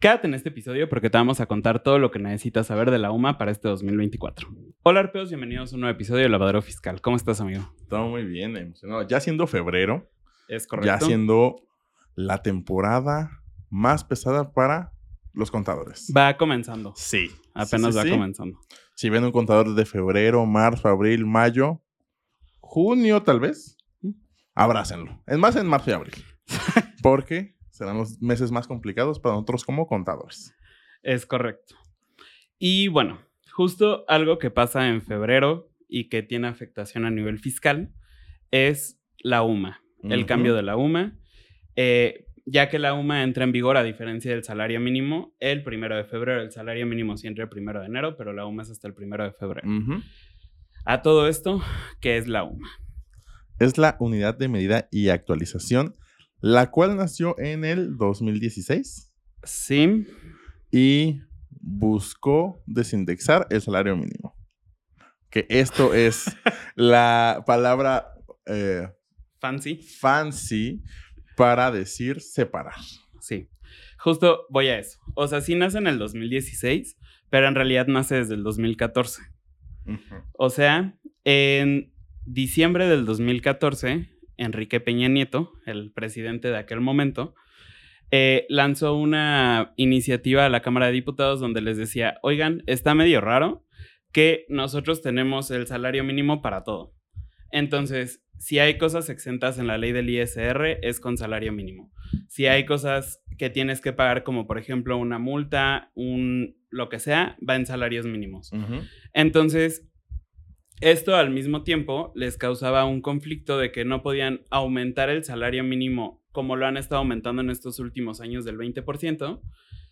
Quédate en este episodio porque te vamos a contar todo lo que necesitas saber de la UMA para este 2024. Hola arpeos, bienvenidos a un nuevo episodio de Lavadero Fiscal. ¿Cómo estás, amigo? Todo muy bien, emocionado. Ya siendo febrero, Es correcto. ya siendo la temporada más pesada para los contadores. Va comenzando. Sí. Apenas Sí, sí, va sí. comenzando. Si ven un contador de febrero, marzo, abril, mayo, junio tal vez, abrácenlo. Es más en marzo y abril. Porque serán los meses más complicados para nosotros como contadores. Es correcto. Y bueno, justo algo que pasa en febrero y que tiene afectación a nivel fiscal es la UMA, el cambio de la UMA. Eh, ya que la UMA entra en vigor a diferencia del salario mínimo el primero de febrero. El salario mínimo sí entra el primero de enero, pero la UMA es hasta el primero de febrero. A todo esto, ¿qué es la UMA? Es la unidad de medida y actualización, la cual nació en el 2016. Sí, y buscó desindexar el salario mínimo. Que esto es la palabra eh, fancy. fancy para decir separar. Sí, justo voy a eso. O sea, sí nace en el 2016, pero en realidad nace desde el 2014. O sea, en diciembre del 2014, Enrique Peña Nieto, el presidente de aquel momento, eh, lanzó una iniciativa a la Cámara de Diputados donde les decía, oigan, está medio raro que nosotros tenemos el salario mínimo para todo. Entonces, si hay cosas exentas en la ley del ISR, es con salario mínimo. Si hay cosas que tienes que pagar, como por ejemplo una multa, un lo que sea, va en salarios mínimos. Entonces, esto al mismo tiempo les causaba un conflicto de que no podían aumentar el salario mínimo como lo han estado aumentando en estos últimos años del 20%,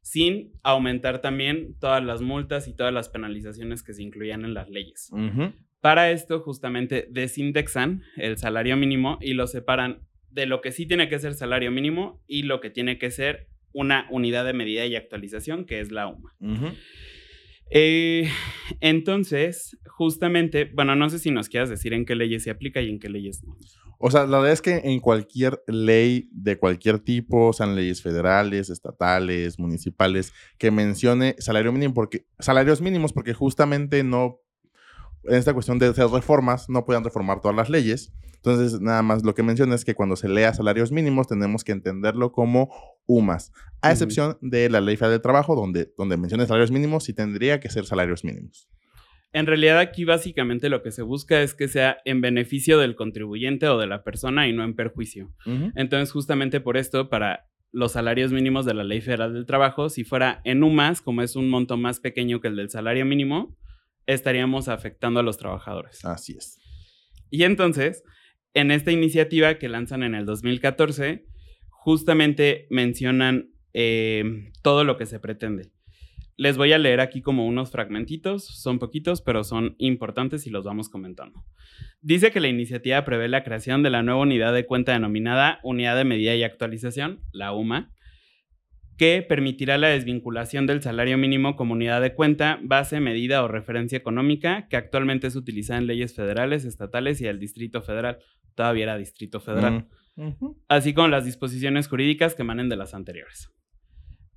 sin aumentar también todas las multas y todas las penalizaciones que se incluían en las leyes. Para esto, justamente desindexan el salario mínimo y lo separan de lo que sí tiene que ser salario mínimo y lo que tiene que ser una unidad de medida y actualización, que es la UMA. Eh, entonces, justamente, bueno, no sé si nos quieras decir en qué leyes se aplica y en qué leyes no. O sea, la verdad es que en cualquier ley de cualquier tipo, sean leyes federales, estatales, municipales, que mencione salario mínimo, porque salarios mínimos, porque justamente no, en esta cuestión de hacer reformas, no puedan reformar todas las leyes. Entonces, nada más lo que menciona es que cuando se lea salarios mínimos, tenemos que entenderlo como UMAS, a excepción de la Ley Federal del Trabajo, donde, donde mencione salarios mínimos, sí tendría que ser salarios mínimos. En realidad aquí básicamente lo que se busca es que sea en beneficio del contribuyente o de la persona y no en perjuicio. Entonces, justamente por esto, para los salarios mínimos de la Ley Federal del Trabajo, si fuera en UMAS, como es un monto más pequeño que el del salario mínimo, estaríamos afectando a los trabajadores. Así es. Y entonces, en esta iniciativa que lanzan en el 2014, justamente mencionan eh, todo lo que se pretende. Les voy a leer aquí como unos fragmentitos, son poquitos, pero son importantes y los vamos comentando. Dice que la iniciativa prevé la creación de la nueva unidad de cuenta denominada Unidad de Medida y Actualización, la UMA, que permitirá la desvinculación del salario mínimo como unidad de cuenta, base, medida o referencia económica que actualmente es utilizada en leyes federales, estatales y del Distrito Federal. Todavía era Distrito Federal. Mm. Así como las disposiciones jurídicas que emanen de las anteriores.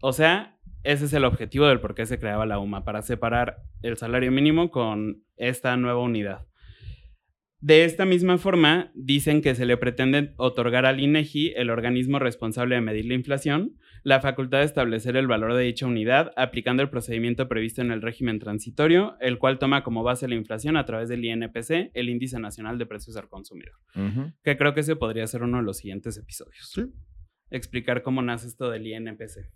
O sea, ese es el objetivo del por qué se creaba la UMA, para separar el salario mínimo con esta nueva unidad. De esta misma forma, dicen que se le pretende otorgar al INEGI, el organismo responsable de medir la inflación, la facultad de establecer el valor de dicha unidad aplicando el procedimiento previsto en el régimen transitorio, el cual toma como base la inflación a través del INPC, el Índice Nacional de Precios al Consumidor, que creo que ese podría ser uno de los siguientes episodios Sí. explicar cómo nace esto del INPC.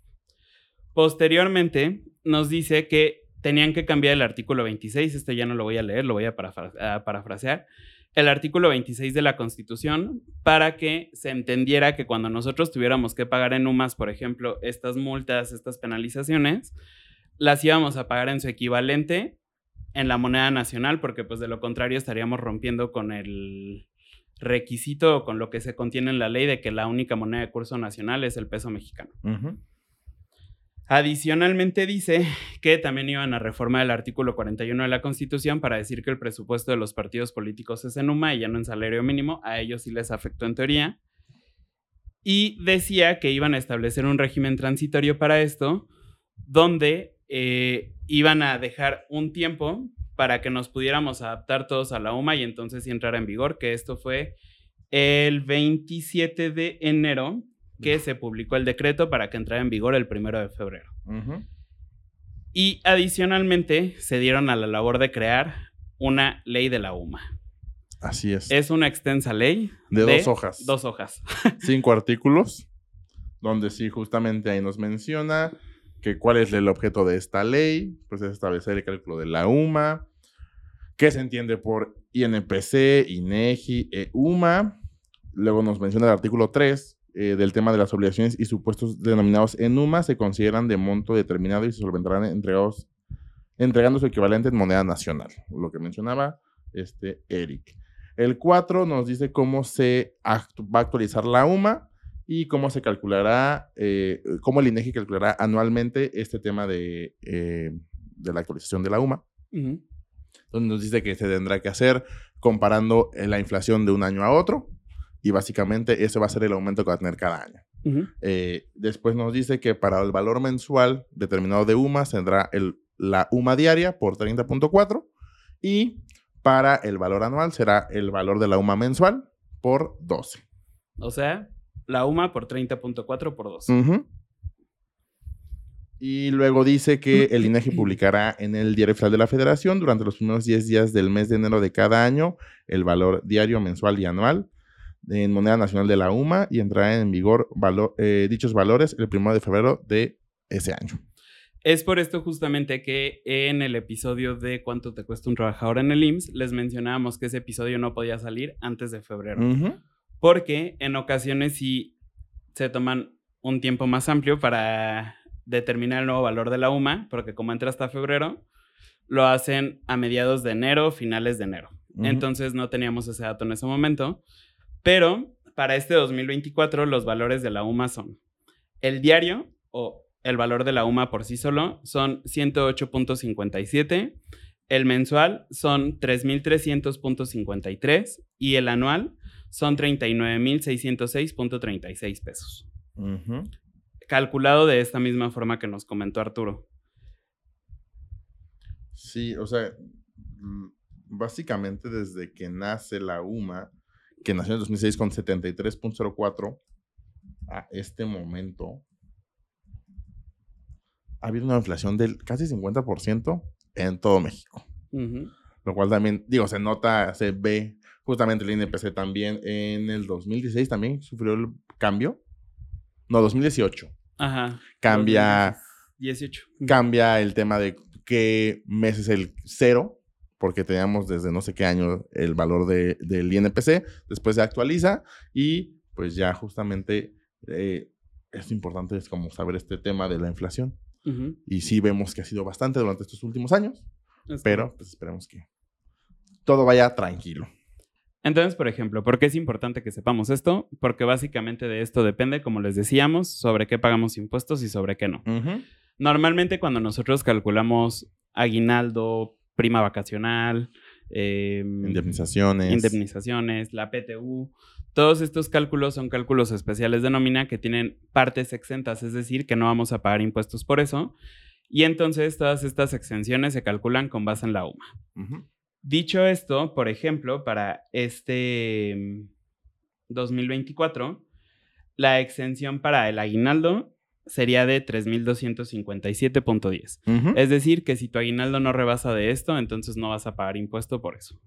Posteriormente, nos dice que tenían que cambiar el artículo 26, este ya no lo voy a leer, lo voy a, parafra- a parafrasear, el artículo 26 de la Constitución para que se entendiera que cuando nosotros tuviéramos que pagar en UMAS, por ejemplo, estas multas, estas penalizaciones, las íbamos a pagar en su equivalente en la moneda nacional, porque pues de lo contrario estaríamos rompiendo con el requisito o con lo que se contiene en la ley de que la única moneda de curso nacional es el peso mexicano. Adicionalmente dice que también iban a reformar el artículo 41 de la Constitución para decir que el presupuesto de los partidos políticos es en UMA y ya no en salario mínimo. A ellos sí les afectó en teoría. Y decía que iban a establecer un régimen transitorio para esto donde eh, iban a dejar un tiempo para que nos pudiéramos adaptar todos a la UMA y entonces entrar en vigor, que esto fue el 27 de enero que se publicó el decreto para que entrara en vigor el primero de febrero. Y adicionalmente se dieron a la labor de crear una ley de la UMA. Así es. Es una extensa ley. De, dos hojas. Dos hojas. Cinco artículos, donde sí, justamente ahí nos menciona que cuál es el objeto de esta ley, pues es establecer el cálculo de la UMA, qué se entiende por INPC, INEGI, e UMA. Luego nos menciona el artículo 3, eh, del tema de las obligaciones y supuestos denominados en UMA se consideran de monto determinado y se solventarán entregados, entregando su equivalente en moneda nacional, lo que mencionaba este Eric. El 4 nos dice cómo se va a actualizar la UMA y cómo se calculará, eh, cómo el INEGI calculará anualmente este tema de, eh, de la actualización de la UMA. Donde nos dice que se tendrá que hacer comparando la inflación de un año a otro y básicamente ese va a ser el aumento que va a tener cada año. Eh, después nos dice que para el valor mensual determinado de UMA tendrá el, la UMA diaria por 30.4 y para el valor anual será el valor de la UMA mensual por 12. O sea, la UMA por 30.4 por 12. Y luego dice que el INEGI publicará en el Diario Oficial de la Federación durante los primeros 10 días del mes de enero de cada año el valor diario, mensual y anual en moneda nacional de la UMA y entrará en vigor eh, dichos valores el 1 de febrero de ese año. Es por esto justamente que en el episodio de cuánto te cuesta un trabajador en el IMSS les mencionábamos que ese episodio no podía salir antes de febrero. Porque en ocasiones sí se toman un tiempo más amplio para determinar el nuevo valor de la UMA, porque como entra hasta febrero, lo hacen a mediados de enero, finales de enero. Entonces no teníamos ese dato en ese momento. Pero para este 2024 los valores de la UMA son el diario o el valor de la UMA por sí solo son 108.57, el mensual son 3.300.53 y el anual son 39.606.36 pesos. Calculado de esta misma forma que nos comentó Arturo. Sí, o sea, mm, básicamente desde que nace la UMA, que nació en 2006 con 73.04, a este momento ha habido una inflación del casi 50% en todo México. Lo cual también, digo, se nota, se ve justamente el INPC también en el 2016 también sufrió el cambio. No, 2018. Ajá. Cambia. 18. Cambia el tema de qué mes es el cero porque teníamos desde no sé qué año el valor de, del INPC, después se actualiza y pues ya justamente eh, es importante es como saber este tema de la inflación. Y sí vemos que ha sido bastante durante estos últimos años, pero pues esperemos que todo vaya tranquilo. Entonces, por ejemplo, ¿por qué es importante que sepamos esto? Porque básicamente de esto depende, como les decíamos, sobre qué pagamos impuestos y sobre qué no. Normalmente cuando nosotros calculamos aguinaldo, prima vacacional, em, indemnizaciones. indemnizaciones, la PTU. Todos estos cálculos son cálculos especiales de nómina que tienen partes exentas, es decir, que no vamos a pagar impuestos por eso. Y entonces todas estas exenciones se calculan con base en la UMA. Dicho esto, por ejemplo, para este 2024, em, la exención para el aguinaldo sería de 3.257.10. Es decir, que si tu aguinaldo no rebasa de esto, entonces no vas a pagar impuesto por eso.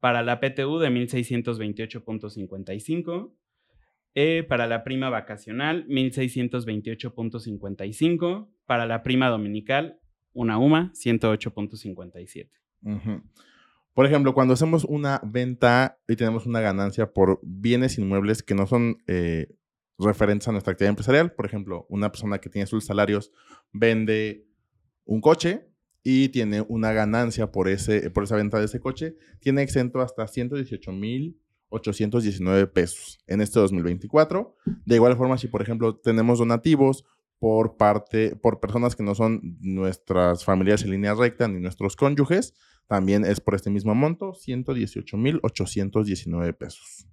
Para la PTU de 1.628.55. Eh, para la prima vacacional, 1.628.55. Para la prima dominical, una UMA, 108.57. Por ejemplo, cuando hacemos una venta y tenemos una ganancia por bienes inmuebles que no son eh, referentes a nuestra actividad empresarial. Por ejemplo, una persona que tiene sus salarios vende un coche y tiene una ganancia por, ese, por esa venta de ese coche, tiene exento hasta 118,819 pesos en este 2024. De igual forma, si por ejemplo tenemos donativos por parte, por personas que no son nuestras familias en línea recta ni nuestros cónyuges, también es por este mismo monto, 118,819 pesos.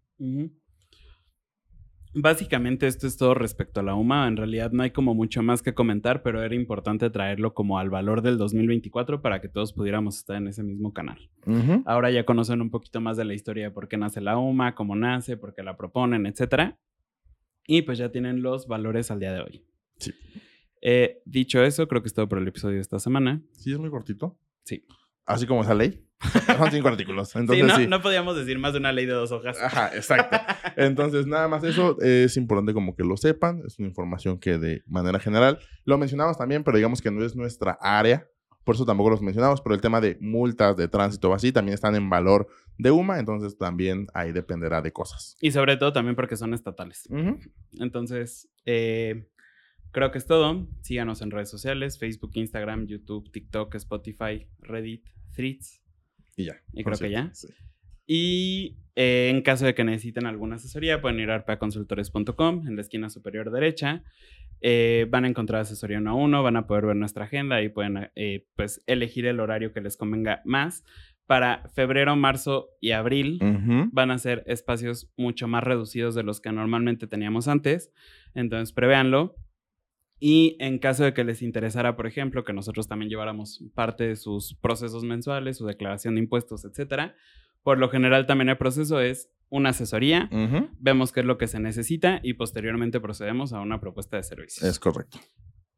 Básicamente esto es todo respecto a la UMA. En realidad no hay como mucho más que comentar, pero era importante traerlo como al valor del 2024 para que todos pudiéramos estar en ese mismo canal. Ahora ya conocen un poquito más de la historia de por qué nace la UMA, cómo nace, por qué la proponen, etc. Y pues ya tienen los valores al día de hoy. Sí. Eh, dicho eso, creo que es todo por el episodio de esta semana. Sí, es muy cortito. Sí. Así como esa ley. Son cinco artículos. Entonces, sí, no, sí. no podíamos decir más de una ley de dos hojas. Ajá, exacto. Entonces, nada más eso es importante como que lo sepan. Es una información que de manera general lo mencionamos también, pero digamos que no es nuestra área. Por eso tampoco los mencionamos, pero el tema de multas de tránsito o así también están en valor de UMA, entonces también ahí dependerá de cosas. Y sobre todo también porque son estatales. Entonces, eh, creo que es todo. Síganos en redes sociales, Facebook, Instagram, YouTube, TikTok, Spotify, Reddit, Threads. Y ya. Y creo que ya. Sí. Y eh, en caso de que necesiten alguna asesoría, pueden ir a arpaconsultores.com en la esquina superior derecha. Eh, van a encontrar asesoría uno a uno, van a poder ver nuestra agenda y pueden eh, pues elegir el horario que les convenga más. Para febrero, marzo y abril van a ser espacios mucho más reducidos de los que normalmente teníamos antes. Entonces, prevéanlo. Y en caso de que les interesara, por ejemplo, que nosotros también lleváramos parte de sus procesos mensuales, su declaración de impuestos, etcétera, por lo general también el proceso es una asesoría, vemos qué es lo que se necesita y posteriormente procedemos a una propuesta de servicios. Es correcto.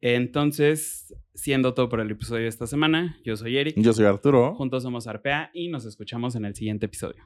Entonces, siendo todo por el episodio de esta semana, yo soy Eric. Yo soy Arturo. Juntos somos Arpea y nos escuchamos en el siguiente episodio.